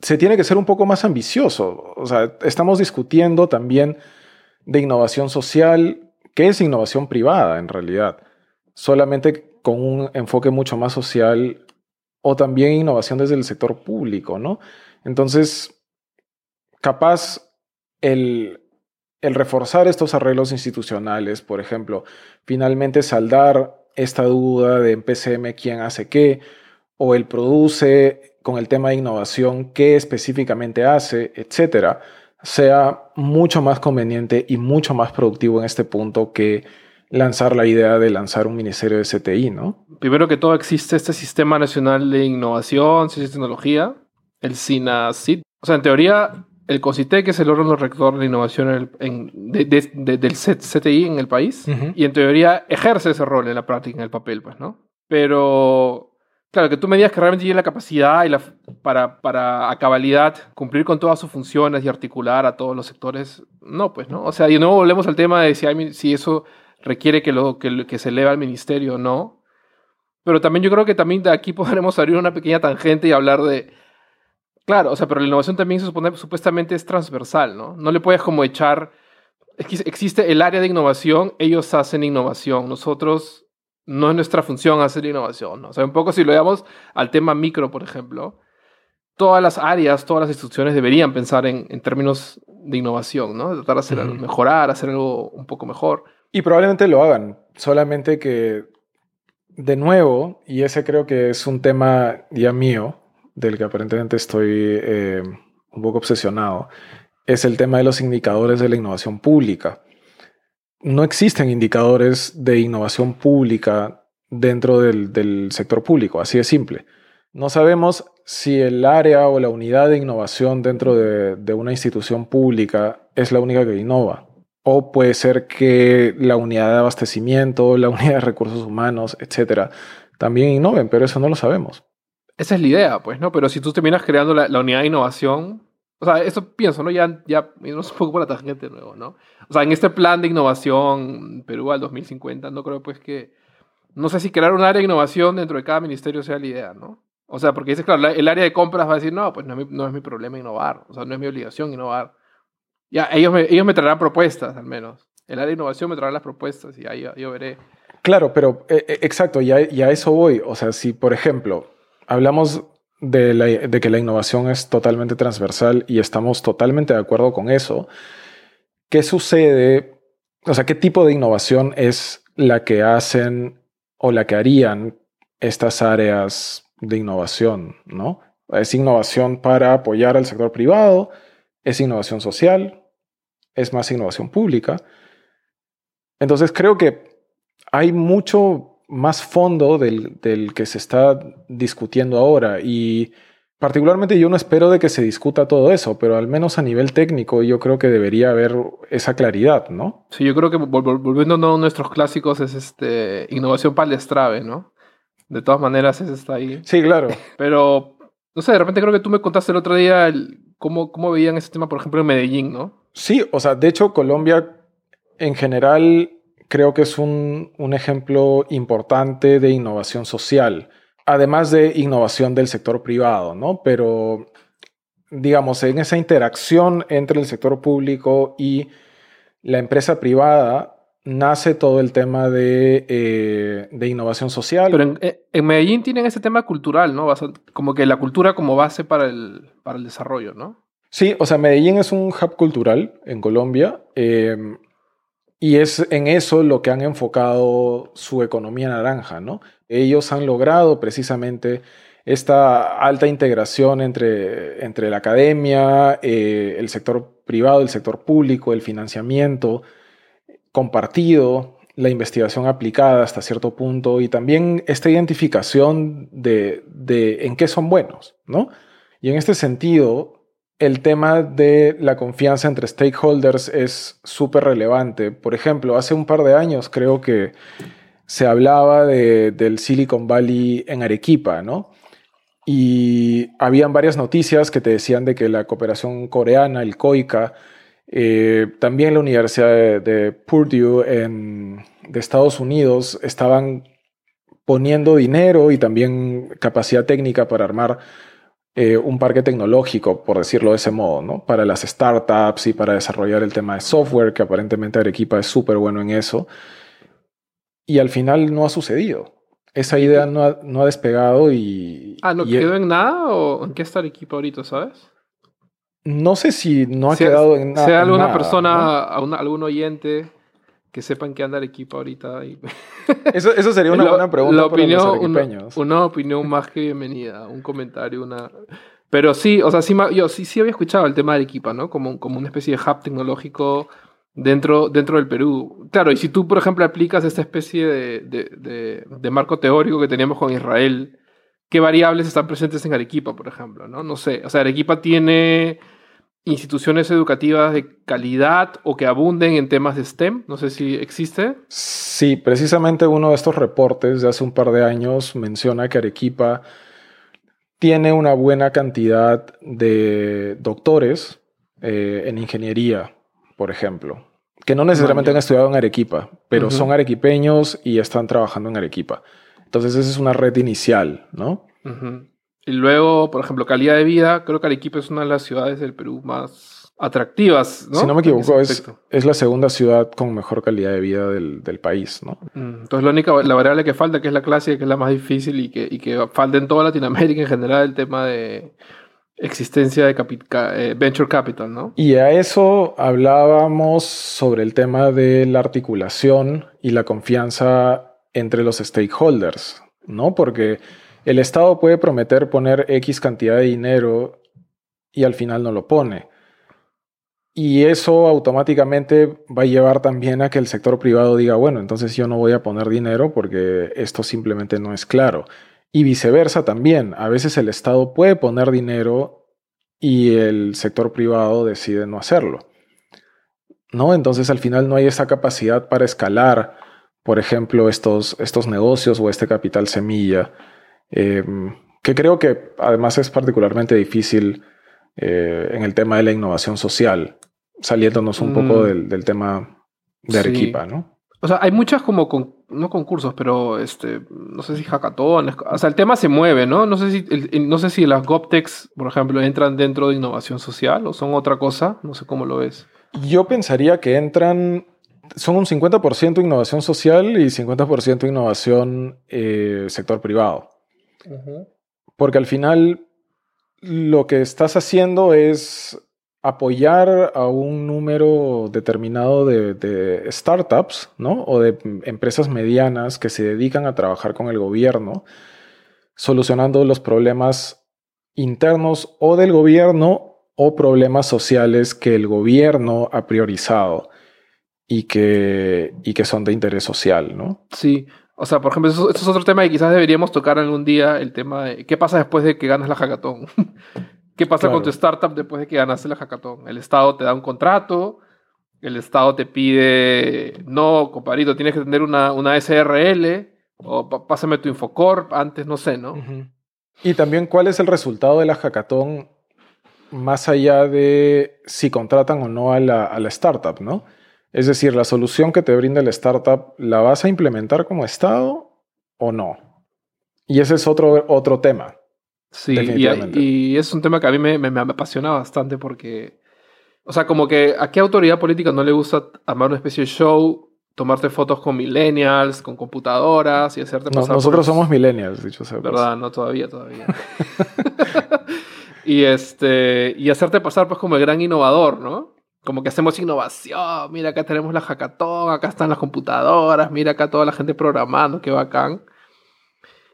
se tiene que ser un poco más ambicioso. O sea, estamos discutiendo también de innovación social, que es innovación privada en realidad, solamente con un enfoque mucho más social o también innovación desde el sector público, ¿no? Entonces, capaz el, reforzar estos arreglos institucionales, por ejemplo, finalmente saldar esta duda de en PCM quién hace qué, o el produce con el tema de innovación qué específicamente hace, etcétera sea mucho más conveniente y mucho más productivo en este punto que lanzar la idea de lanzar un ministerio de CTI, ¿no? Primero que todo existe este Sistema Nacional de Innovación, Ciencia y Tecnología, el SINACIT. O sea, en teoría, el COCITEC es el órgano rector de innovación del CTI en el país y en teoría ejerce ese rol en la práctica, en el papel, pues, ¿no? Pero Claro, que tú me digas que realmente tiene la capacidad y la, para, para a cabalidad cumplir con todas sus funciones y articular a todos los sectores, no, pues, ¿no? O sea, y no volvemos al tema de si, si eso requiere que, lo, que, que se eleva al ministerio o no. Pero también yo creo que también de aquí podremos abrir una pequeña tangente y hablar de... Claro, o sea, pero la innovación también se supone, supuestamente es transversal, ¿no? No le puedes como echar... Existe el área de innovación, ellos hacen innovación, nosotros no es nuestra función hacer innovación, ¿no? O sea, un poco si lo llevamos al tema micro, por ejemplo, todas las áreas, todas las instituciones deberían pensar en, en términos de innovación, ¿no? tratar de hacer algo, mejorar, hacer algo un poco mejor. Y probablemente lo hagan, solamente que, de nuevo, y ese creo que es un tema ya mío, del que aparentemente estoy eh, un poco obsesionado, es el tema de los indicadores de la innovación pública. No existen indicadores de innovación pública dentro del, sector público, así de simple. No sabemos si el área o la unidad de innovación dentro de, una institución pública es la única que innova. O puede ser que la unidad de abastecimiento, la unidad de recursos humanos, etcétera, también innoven, pero eso no lo sabemos. Esa es la idea, pues, ¿no? Pero si tú terminas creando la, unidad de innovación, o sea, eso pienso, ¿no? Ya, ya, no sé un poco por la tangente de nuevo, ¿no? O sea, en este plan de innovación Perú al 2050, no creo, pues, que, no sé si crear un área de innovación dentro de cada ministerio sea la idea, ¿no? O sea, porque dices, claro, el área de compras va a decir, no, pues no es, mi, no es mi problema innovar. O sea, no es mi obligación innovar. Ya, ellos me, ellos me traerán propuestas, al menos. El área de innovación me traerá las propuestas y ahí yo, veré. Claro, pero eh, eh, exacto, y a, eso voy. O sea, si, por ejemplo, hablamos de, de, que la innovación es totalmente transversal y estamos totalmente de acuerdo con eso, ¿qué sucede? O sea, ¿qué tipo de innovación es la que hacen o la que harían estas áreas de innovación, ¿no? Es innovación para apoyar al sector privado, es innovación social, es más innovación pública. Entonces creo que hay mucho más fondo del, que se está discutiendo ahora y particularmente yo no espero de que se discuta todo eso, pero al menos a nivel técnico yo creo que debería haber esa claridad, ¿no? Sí, yo creo que volviendo a nuestros clásicos es este innovación palestrave, ¿no? De todas maneras, ese está ahí. Sí, claro. Pero, no sé, de repente creo que tú me contaste el otro día cómo, cómo veían ese tema, por ejemplo, en Medellín, ¿no? Sí, o sea, de hecho, Colombia en general creo que es un, un ejemplo importante de innovación social, además de innovación del sector privado, ¿no? Pero, digamos, en esa interacción entre el sector público y la empresa privada, nace todo el tema de, eh, de innovación social. Pero eh, en, Medellín tienen ese tema cultural, ¿no? Como que la cultura como base para el, para el desarrollo, ¿no? Sí, o sea, Medellín es un hub cultural en Colombia em, y es en eso lo que han enfocado su economía naranja, ¿no? Ellos han logrado precisamente esta alta integración entre, entre la academia, eh, el sector privado, el sector público, el financiamiento, compartido, la investigación aplicada hasta cierto punto y también esta identificación de, en qué son buenos, ¿no? Y en este sentido, el tema de la confianza entre stakeholders es súper relevante. Por ejemplo, hace un par de años creo que se hablaba del Silicon Valley en Arequipa, ¿no? Y habían varias noticias que te decían de que la cooperación coreana, el COICA, eh, también la Universidad de, Purdue de Estados Unidos estaban poniendo dinero y también capacidad técnica para armar eh, un parque tecnológico, por decirlo de ese modo, ¿no? Para las startups y para desarrollar el tema de software, que aparentemente Arequipa es súper bueno en eso. Y al final no ha sucedido. Esa idea no ha, despegado y... Ah, ¿no quedó en nada o en qué está Arequipa ahorita, sabes? No sé si no ha quedado en nada. Sea alguna persona, algún oyente que sepan que anda el equipo ahorita. eso, eso, sería una buena pregunta opinión, una, opinión más que bienvenida, un comentario, una... Pero sí, o sea, sí, yo sí, sí había escuchado el tema de Arequipa, ¿no? Como, como una especie de hub tecnológico dentro, dentro del Perú. Claro, y si tú, por ejemplo, aplicas esta especie de, de, de marco teórico que teníamos con Israel, ¿qué variables están presentes en Arequipa, por ejemplo? No, no sé. O sea, Arequipa tiene instituciones educativas de calidad o que abunden en temas de STEM? No sé si existe. Sí, precisamente uno de estos reportes de hace un par de años menciona que Arequipa tiene una buena cantidad de doctores eh, en ingeniería, por ejemplo, que no necesariamente han estudiado en Arequipa, pero son arequipeños y están trabajando en Arequipa. Entonces esa es una red inicial, ¿no? Y luego, por ejemplo, calidad de vida, creo que Arequipa es una de las ciudades del Perú más atractivas, ¿no? Si no me equivoco, es, es, la segunda ciudad con mejor calidad de vida del, del país, ¿no? Mm, entonces, la única, la variable que falta, que es la clase, que es la más difícil y que, y que falta en toda Latinoamérica en general, el tema de existencia de eh, venture capital, ¿no? Y a eso hablábamos sobre el tema de la articulación y la confianza entre los stakeholders, ¿no? Porque el Estado puede prometer poner X cantidad de dinero y al final no lo pone. Y eso automáticamente va a llevar también a que el sector privado diga, bueno, entonces yo no voy a poner dinero porque esto simplemente no es claro. Y viceversa también. A veces el Estado puede poner dinero y el sector privado decide no hacerlo. ¿No? Entonces al final no hay esa capacidad para escalar, por ejemplo, estos, estos negocios o este capital semilla, em, que creo que además es particularmente difícil eh, en el tema de la innovación social, saliéndonos un poco mm. del, tema de Arequipa, ¿no? O sea, hay muchas como, no concursos, pero este, no sé si hackatones, o sea, el tema se mueve, ¿no? No sé si, no sé si las GovTechs, por ejemplo, entran dentro de innovación social o son otra cosa, no sé cómo lo ves. Yo pensaría que entran, son un 50% innovación social y 50% innovación eh, sector privado. Porque al final lo que estás haciendo es apoyar a un número determinado de, startups, ¿no? O de empresas medianas que se dedican a trabajar con el gobierno, solucionando los problemas internos o del gobierno o problemas sociales que el gobierno ha priorizado y que, y que son de interés social, ¿no? Sí. O sea, por ejemplo, eso, es otro tema que quizás deberíamos tocar algún día, el tema de qué pasa después de que ganas la hackathon. ¿Qué pasa con tu startup después de que ganaste la hackathon? El Estado te da un contrato, el Estado te pide, no, compadrito, tienes que tener una, una SRL, o pásame tu Infocorp, antes no sé, ¿no? Y también, ¿cuál es el resultado de la hackathon más allá de si contratan o no a la, a la startup, ¿no? Es decir, la solución que te brinda el startup, ¿la vas a implementar como Estado o no? Y ese es otro, otro tema. Sí, y, es un tema que a mí me, me, apasiona bastante porque, o sea, como que a qué autoridad política no le gusta armar una especie de show, tomarte fotos con millennials, con computadoras y hacerte pasar. nosotros somos millennials, dicho sea. Verdad, no todavía, todavía. y este, y hacerte pasar pues como el gran innovador, ¿no? Como que hacemos innovación, mira acá tenemos la hackathon, acá están las computadoras, mira acá toda la gente programando, qué bacán.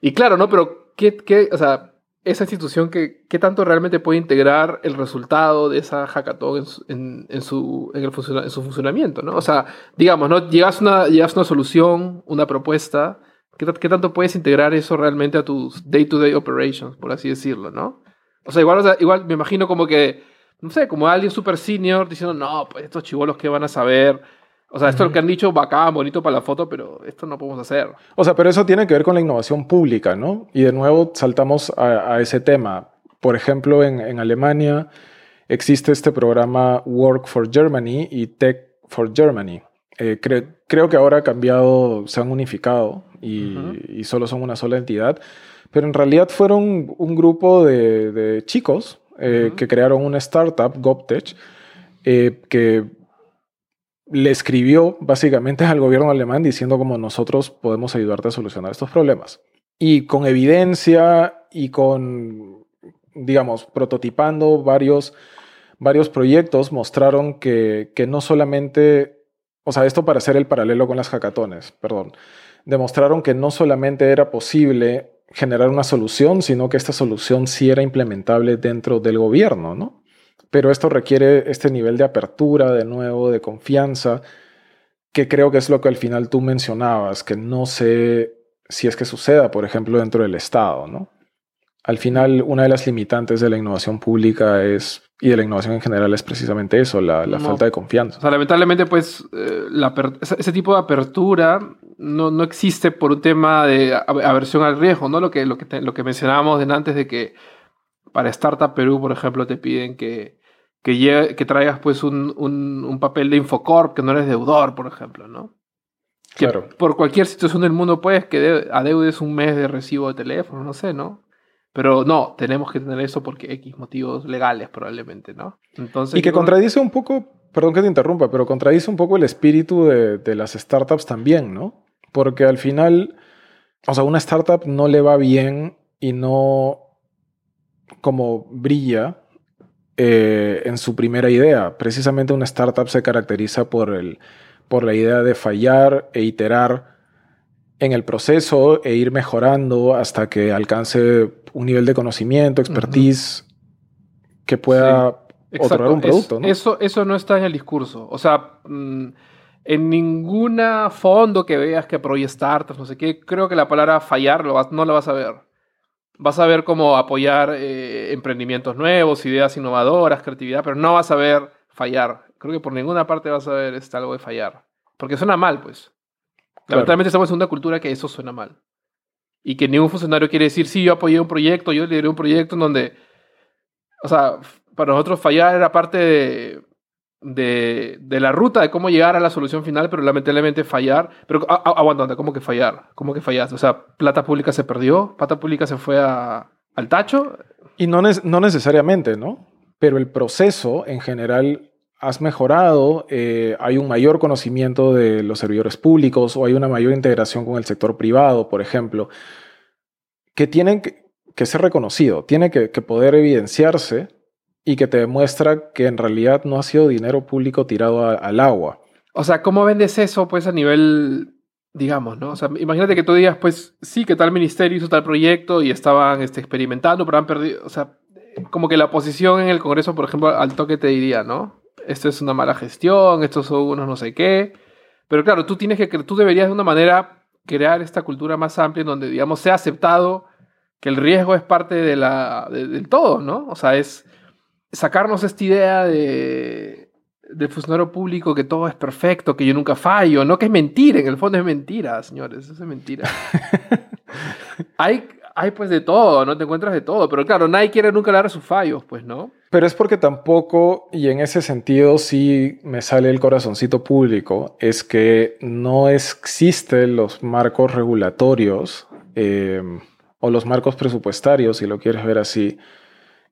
Y claro, ¿no? Pero, ¿qué, qué, o sea, esa institución que, tanto realmente puede integrar el resultado de esa hackathon en, en, su, en, el en su funcionamiento, ¿no? O sea, digamos, ¿no? Llegas una, llegas una solución, una propuesta, ¿qué, ¿qué, tanto puedes integrar eso realmente a tus day-to-day operations, por así decirlo, ¿no? O sea, igual, igual me imagino como que, no sé, como alguien super senior diciendo, no, pues estos chivolos que van a saber o sea, esto es lo que han dicho, bacán, bonito para la foto, pero esto no podemos hacer. O sea, pero eso tiene que ver con la innovación pública, ¿no? Y de nuevo saltamos a, ese tema. Por ejemplo, en, Alemania existe este programa Work for Germany y Tech for Germany. Eh, creo que ahora ha cambiado, se han unificado y, solo son una sola entidad, pero en realidad fueron un grupo de, chicos eh, que crearon una startup, GovTech, eh, que le escribió básicamente al gobierno alemán diciendo cómo nosotros podemos ayudarte a solucionar estos problemas. Y con evidencia y con, digamos, prototipando varios, varios proyectos, mostraron que, que no solamente, o sea, esto para hacer el paralelo con las hackatones, perdón, demostraron que no solamente era posible generar una solución, sino que esta solución sí era implementable dentro del gobierno, ¿no? pero esto requiere este nivel de apertura, de nuevo, de confianza, que creo que es lo que al final tú mencionabas, que no sé si es que suceda, por ejemplo, dentro del Estado, ¿no? Al final, una de las limitantes de la innovación pública es, y de la innovación en general es precisamente eso, la, falta de confianza. O sea, lamentablemente, pues, eh, ese tipo de apertura no, no, existe por un tema de aversión al riesgo, ¿no? Lo que, lo que, lo que mencionábamos antes de que para Startup Perú, por ejemplo, te piden que que, que traigas pues un, un, papel de Infocorp, que no eres deudor, por ejemplo, ¿no? claro. por cualquier situación del mundo puedes que adeudes un mes de recibo de teléfono, no sé, ¿no? Pero no, tenemos que tener eso porque X motivos legales probablemente, ¿no? Entonces, y que contradice un poco, perdón que te interrumpa, pero contradice un poco el espíritu de, de las startups también, ¿no? Porque al final, o sea, una startup no le va bien y no como brilla eh, en su primera idea. Precisamente una startup se caracteriza por, el, por la idea de fallar e iterar en el proceso e ir mejorando hasta que alcance un nivel de conocimiento, expertise que pueda otorgar un producto. Eso, eso no está en el discurso. O sea, mm, en ninguna fondo que veas que apoye startups, no sé qué, creo que la palabra fallar no la vas a ver. Vas a ver cómo apoyar eh, emprendimientos nuevos, ideas innovadoras, creatividad, pero no vas a ver fallar. Creo que por ninguna parte vas a ver este, algo de fallar. Porque suena mal, pues. Lamentablemente estamos en una cultura que eso suena mal. Y que ningún funcionario quiere decir, sí, yo apoyé un proyecto, yo lideré un proyecto en donde... O sea, para nosotros fallar era parte de, de, de, la ruta de cómo llegar a la solución final, pero lamentablemente fallar. Pero aguanta, ¿cómo que fallar? ¿Cómo que fallaste? O sea, plata pública se perdió, plata pública se fue a, al tacho. Y no, no necesariamente, ¿no? Pero el proceso en general has mejorado, eh, hay un mayor conocimiento de los servidores públicos o hay una mayor integración con el sector privado, por ejemplo, que tienen que, ser reconocido, tiene que poder evidenciarse y que te demuestra que en realidad no ha sido dinero público tirado al agua. O sea, ¿cómo vendes eso pues a nivel, digamos, ¿no? O sea, imagínate que tú digas, pues sí, que tal ministerio hizo tal proyecto y estaban este, experimentando, pero han perdido, o sea, como que la oposición en el Congreso, por ejemplo, al toque te diría, ¿no? Esto es una mala gestión, estos son unos no sé qué. Pero claro, tú tienes que, tú deberías de una manera crear esta cultura más amplia en donde, digamos, sea aceptado que el riesgo es parte de la, del todo, ¿no? O sea, es sacarnos esta idea de, del funcionario público que todo es perfecto, que yo nunca fallo, no que es mentira, en el fondo es mentira, señores, eso es mentira. hay, hay pues de todo, no te encuentras de todo, pero claro, nadie quiere nunca hablar de sus fallos, pues, ¿no? Pero es porque tampoco, y en ese sentido sí me sale el corazoncito público, es que no existen los marcos regulatorios eh, o los marcos presupuestarios, si lo quieres ver así,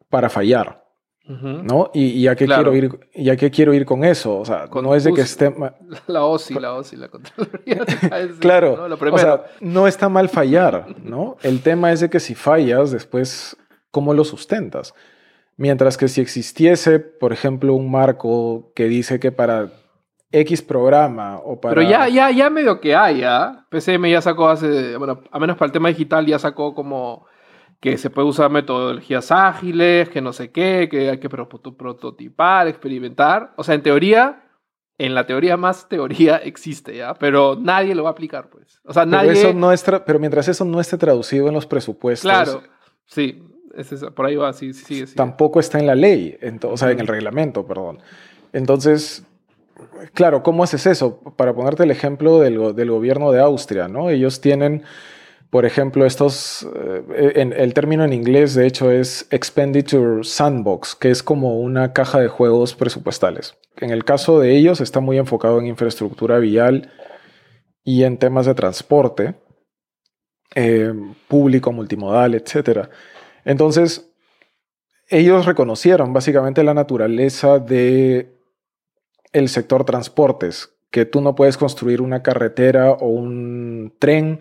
para fallar. ¿No? Y, ya que quiero ir, ya que quiero ir con eso, o sea, no es de que esté la OSI, la OSI, la Contraloría. claro, ¿no? o sea, no está mal fallar, ¿no? El tema es de que si fallas, después cómo lo sustentas. Mientras que si existiese, por ejemplo, un marco que dice que para X programa o para... Pero ya, ya, ya medio que hay, ¿ah? PCM ya sacó hace, bueno, a menos para el tema digital ya sacó como que se puede usar metodologías ágiles, que no sé qué, que hay que prototipar, experimentar. O sea, en teoría, en la teoría más teoría existe ya, pero nadie lo va a aplicar, pues. O sea, pero nadie... Eso no pero mientras eso no esté traducido en los presupuestos... Claro, sí, por ahí va, sí, sí, sí. Tampoco está en la ley, o sea, en el reglamento, perdón. Entonces, claro, ¿cómo haces eso? Para ponerte el ejemplo del, del gobierno de Austria, ¿no? Ellos tienen por ejemplo, estos, eh, en, el término en inglés de hecho es Expenditure Sandbox, que es como una caja de juegos presupuestales. En el caso de ellos está muy enfocado en infraestructura vial y en temas de transporte eh, público, multimodal, etc. Entonces, ellos reconocieron básicamente la naturaleza de el sector transportes, que tú no puedes construir una carretera o un tren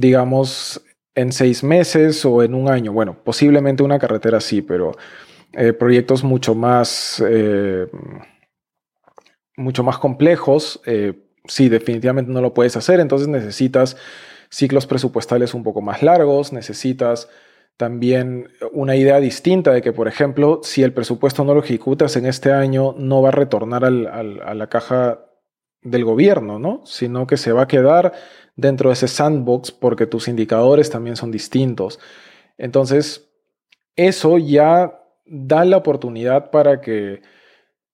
digamos, en seis meses o en un año. Bueno, posiblemente una carretera sí, pero eh, proyectos mucho más, eh, mucho más complejos, eh, sí, definitivamente no lo puedes hacer. Entonces necesitas ciclos presupuestales un poco más largos, necesitas también una idea distinta de que, por ejemplo, si el presupuesto no lo ejecutas en este año, no va a retornar a la caja del gobierno, ¿no? Sino que se va a quedar dentro de ese sandbox porque tus indicadores también son distintos. Entonces, eso ya da la oportunidad para que,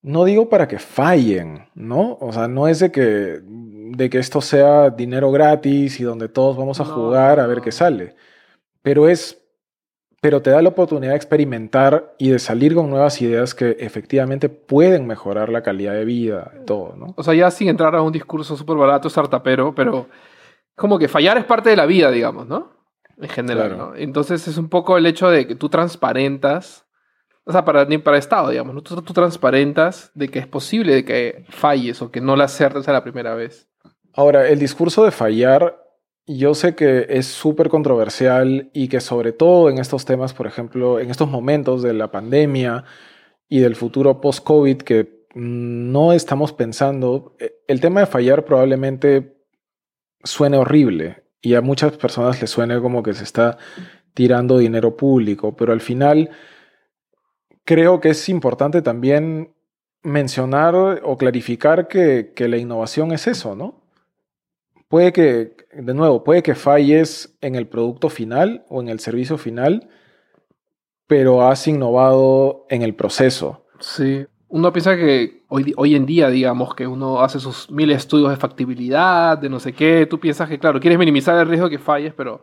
no digo para que fallen, ¿no? O sea, no es de que, de que esto sea dinero gratis y donde todos vamos a jugar a ver qué sale, pero es pero te da la oportunidad de experimentar y de salir con nuevas ideas que efectivamente pueden mejorar la calidad de vida, todo, ¿no? O sea, ya sin entrar a un discurso súper barato, startupero, pero como que fallar es parte de la vida, digamos, ¿no? En general, ¿no? Entonces es un poco el hecho de que tú transparentas, o sea, para, para Estado, digamos, ¿no? Tú, tú transparentas de que es posible de que falles o que no la acertes a la primera vez. Ahora, el discurso de fallar yo sé que es súper controversial y que sobre todo en estos temas, por ejemplo, en estos momentos de la pandemia y del futuro post-COVID que no estamos pensando, eh, el tema de fallar probablemente suene horrible y a muchas personas les suene como que se está tirando dinero público, pero al final creo que es importante también mencionar o clarificar que, que la innovación es eso, ¿no? puede que, de nuevo, puede que falles en el producto final o en el servicio final, pero has innovado en el proceso. Sí. Uno piensa que hoy, hoy en día, digamos, que uno hace sus mil estudios de factibilidad, de no sé qué, tú piensas que, claro, quieres minimizar el riesgo de que falles, pero,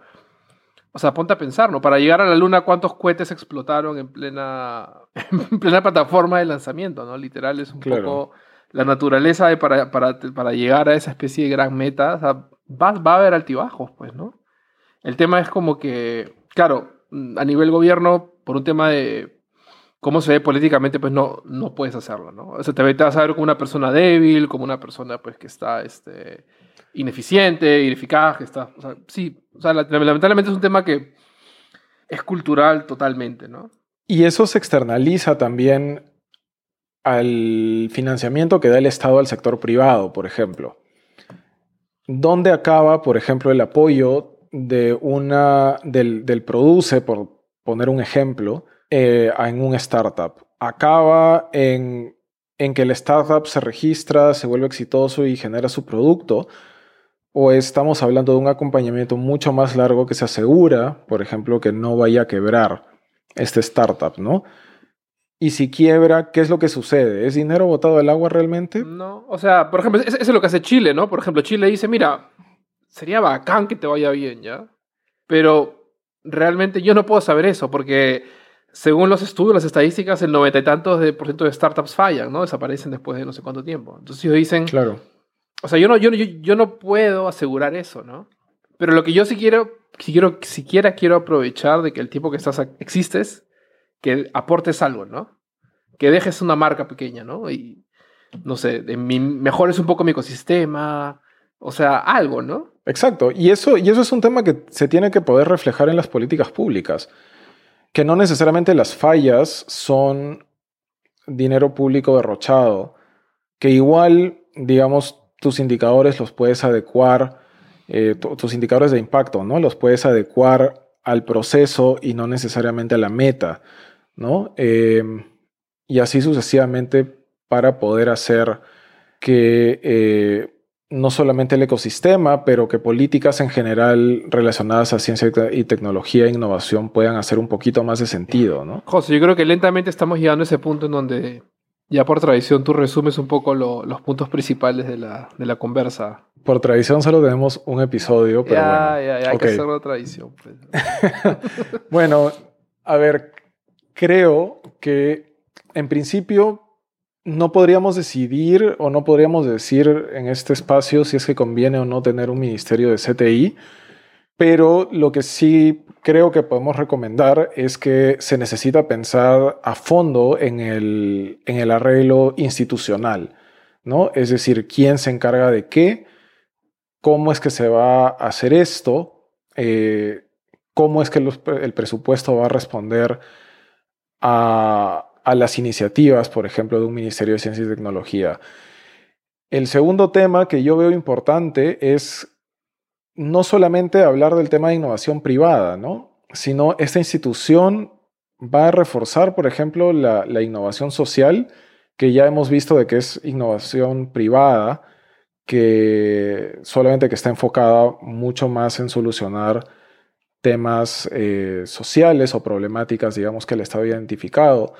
o sea, ponte a pensar, ¿no? Para llegar a la Luna, ¿cuántos cohetes explotaron en plena, en plena plataforma de lanzamiento, ¿no? Literal, es un poco la naturaleza de para, para, para, llegar a esa especie de gran meta, o sea, va, va, a haber altibajos, pues, ¿no? El tema es como que, claro, a nivel gobierno, por un tema de cómo se ve políticamente, pues no, no puedes hacerlo, ¿no? O sea, te, vas a ver como una persona débil, como una persona, pues, que está, este, ineficiente, ineficaz, que está, sí, o sea, lamentablemente es un tema que es cultural totalmente, ¿no? Y eso se externaliza también al financiamiento que da el Estado al sector privado, por ejemplo. ¿Dónde acaba, por ejemplo, el apoyo de una, del, produce, por poner un ejemplo, eh, en un startup? Acaba en, en que el startup se registra, se vuelve exitoso y genera su producto, o estamos hablando de un acompañamiento mucho más largo que se asegura, por ejemplo, que no vaya a quebrar este startup, ¿no? Y si quiebra, ¿qué es lo que sucede? ¿Es dinero botado al agua realmente? No, o sea, por ejemplo, eso es lo que hace Chile, ¿no? Por ejemplo, Chile dice, mira, sería bacán que te vaya bien, ¿ya? Pero realmente yo no puedo saber eso, porque según los estudios, las estadísticas, el noventa y tantos de por ciento de startups fallan, ¿no? Desaparecen después de no sé cuánto tiempo. Entonces ellos dicen... Claro. O sea, yo no, yo, yo, yo no puedo asegurar eso, ¿no? Pero lo que yo sí quiero, si quiero, siquiera quiero aprovechar de que el tiempo que estás existes que aportes algo, ¿no? Que dejes una marca pequeña, ¿no? Y, no sé, mejores un poco mi ecosistema, o sea, algo, ¿no? Exacto, y eso, y eso es un tema que se tiene que poder reflejar en las políticas públicas, que no necesariamente las fallas son dinero público derrochado, que igual, digamos, tus indicadores los puedes adecuar, eh, tus indicadores de impacto, ¿no? Los puedes adecuar al proceso y no necesariamente a la meta. ¿No? Em, y así sucesivamente para poder hacer que eh, no solamente el ecosistema, pero que políticas en general relacionadas a ciencia y tecnología e innovación puedan hacer un poquito más de sentido, ¿no? José, yo creo que lentamente estamos llegando a ese punto en donde ya por tradición tú resumes un poco los puntos principales de la, de la, conversa. Por tradición solo tenemos un episodio, pero ya, bueno. Ya, ya, hay que hacerlo tradición. Pues. bueno, a ver, creo que en principio no podríamos decidir o no podríamos decir en este espacio si es que conviene o no tener un ministerio de CTI, pero lo que sí creo que podemos recomendar es que se necesita pensar a fondo en el, en el arreglo institucional, ¿no? Es decir, quién se encarga de qué, cómo es que se va a hacer esto, eh, cómo es que el presupuesto va a responder a, las iniciativas, por ejemplo, de un Ministerio de Ciencia y Tecnología. El segundo tema que yo veo importante es no solamente hablar del tema de innovación privada, ¿no? sino esta institución va a reforzar, por ejemplo, la, la, innovación social, que ya hemos visto de que es innovación privada, que solamente que está enfocada mucho más en solucionar temas eh, sociales o problemáticas, digamos, que el Estado ha identificado.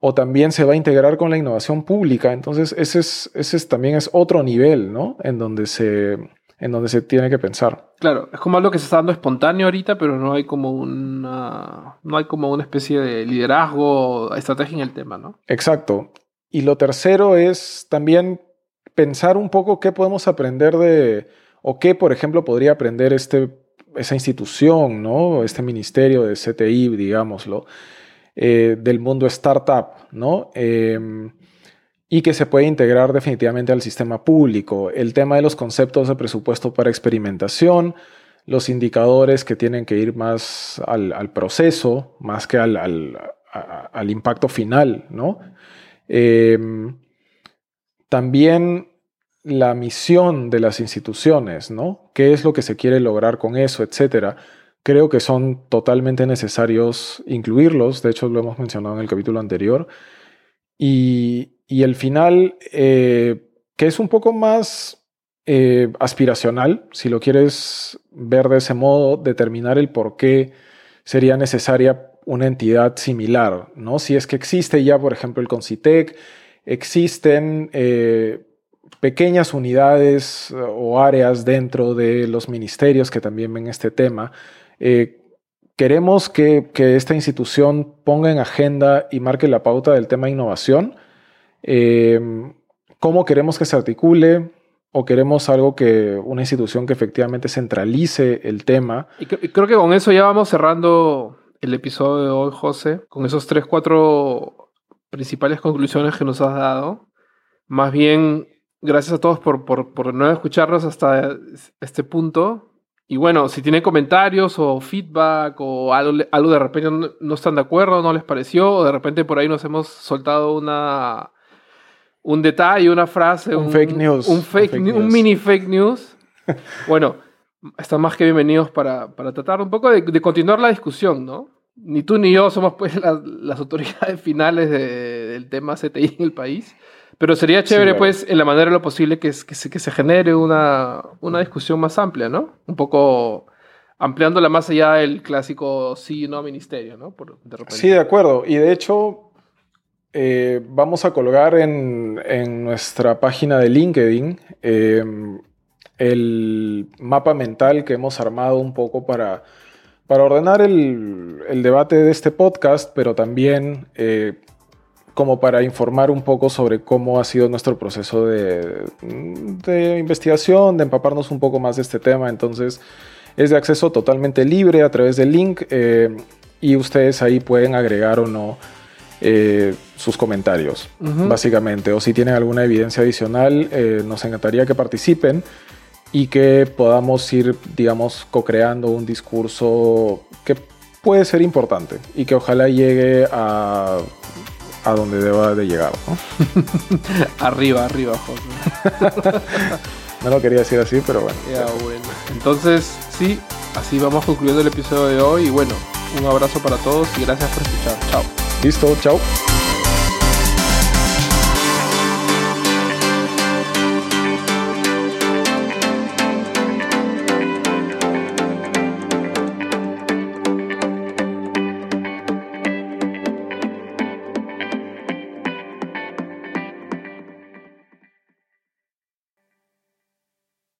O también se va a integrar con la innovación pública. Entonces, ese, es, ese también es otro nivel, ¿no? En donde se, en donde se tiene que pensar. Claro, es como algo que se está dando espontáneo ahorita, pero no hay como una, no hay como una especie de liderazgo, estrategia en el tema, ¿no? Exacto. Y lo tercero es también pensar un poco qué podemos aprender de, o qué, por ejemplo, podría aprender este, esa institución, ¿no? Este ministerio de CTI, digámoslo, eh, del mundo startup, ¿no? Em, y que se puede integrar definitivamente al sistema público. El tema de los conceptos de presupuesto para experimentación, los indicadores que tienen que ir más al, proceso, más que al, al impacto final, ¿no? Em, también la misión de las instituciones, ¿no? ¿Qué es lo que se quiere lograr con eso, etcétera? Creo que son totalmente necesarios incluirlos, de hecho lo hemos mencionado en el capítulo anterior. Y, el final, eh, que es un poco más eh, aspiracional, si lo quieres ver de ese modo, determinar el por qué sería necesaria una entidad similar, ¿no? Si es que existe ya, por ejemplo, el Concitec, existen eh, pequeñas unidades eh, o áreas dentro de los ministerios que también ven este tema. Eh, queremos que, esta institución ponga en agenda y marque la pauta del tema innovación. ¿Cómo queremos que se articule? ¿O queremos algo que, una institución que efectivamente centralice el tema? Creo que con eso ya vamos cerrando el episodio de hoy, José, con esos tres, cuatro principales conclusiones que nos has dado. Más bien, gracias a todos por, por, no escucharnos hasta este punto. Y bueno, si tienen comentarios o feedback o algo, algo de repente no, están de acuerdo, no les pareció, o de repente por ahí nos hemos soltado una un detalle, una frase, un, fake news, un, fake, un mini fake news. bueno, están más que bienvenidos para, para tratar un poco de, continuar la discusión, ¿no? Ni tú ni yo somos pues las autoridades finales del tema CTI en el país, pero sería chévere pues en la manera de lo posible que, que, se, que se genere una, una discusión más amplia, ¿no? Un poco ampliándola más allá del clásico sí y no ministerio, ¿no? sí, de acuerdo. Y de hecho, eh, vamos a colgar en, en, nuestra página de LinkedIn eh, el mapa mental que hemos armado un poco para, para ordenar el, el debate de este podcast, pero también eh, como para informar un poco sobre cómo ha sido nuestro proceso de, de, investigación, de empaparnos un poco más de este tema. Entonces es de acceso totalmente libre a través del link eh, y ustedes ahí pueden agregar o no eh, sus comentarios, básicamente. O si tienen alguna evidencia adicional, nos encantaría que participen y que podamos ir, digamos, co-creando un discurso que puede ser importante y que ojalá llegue a, a donde deba de llegar. arriba, arriba, José. no lo quería decir así, pero bueno. Ya, bueno. Entonces, sí, así vamos concluyendo el episodio de hoy y bueno, un abrazo para todos y gracias por escuchar. Chao. Listo, chao.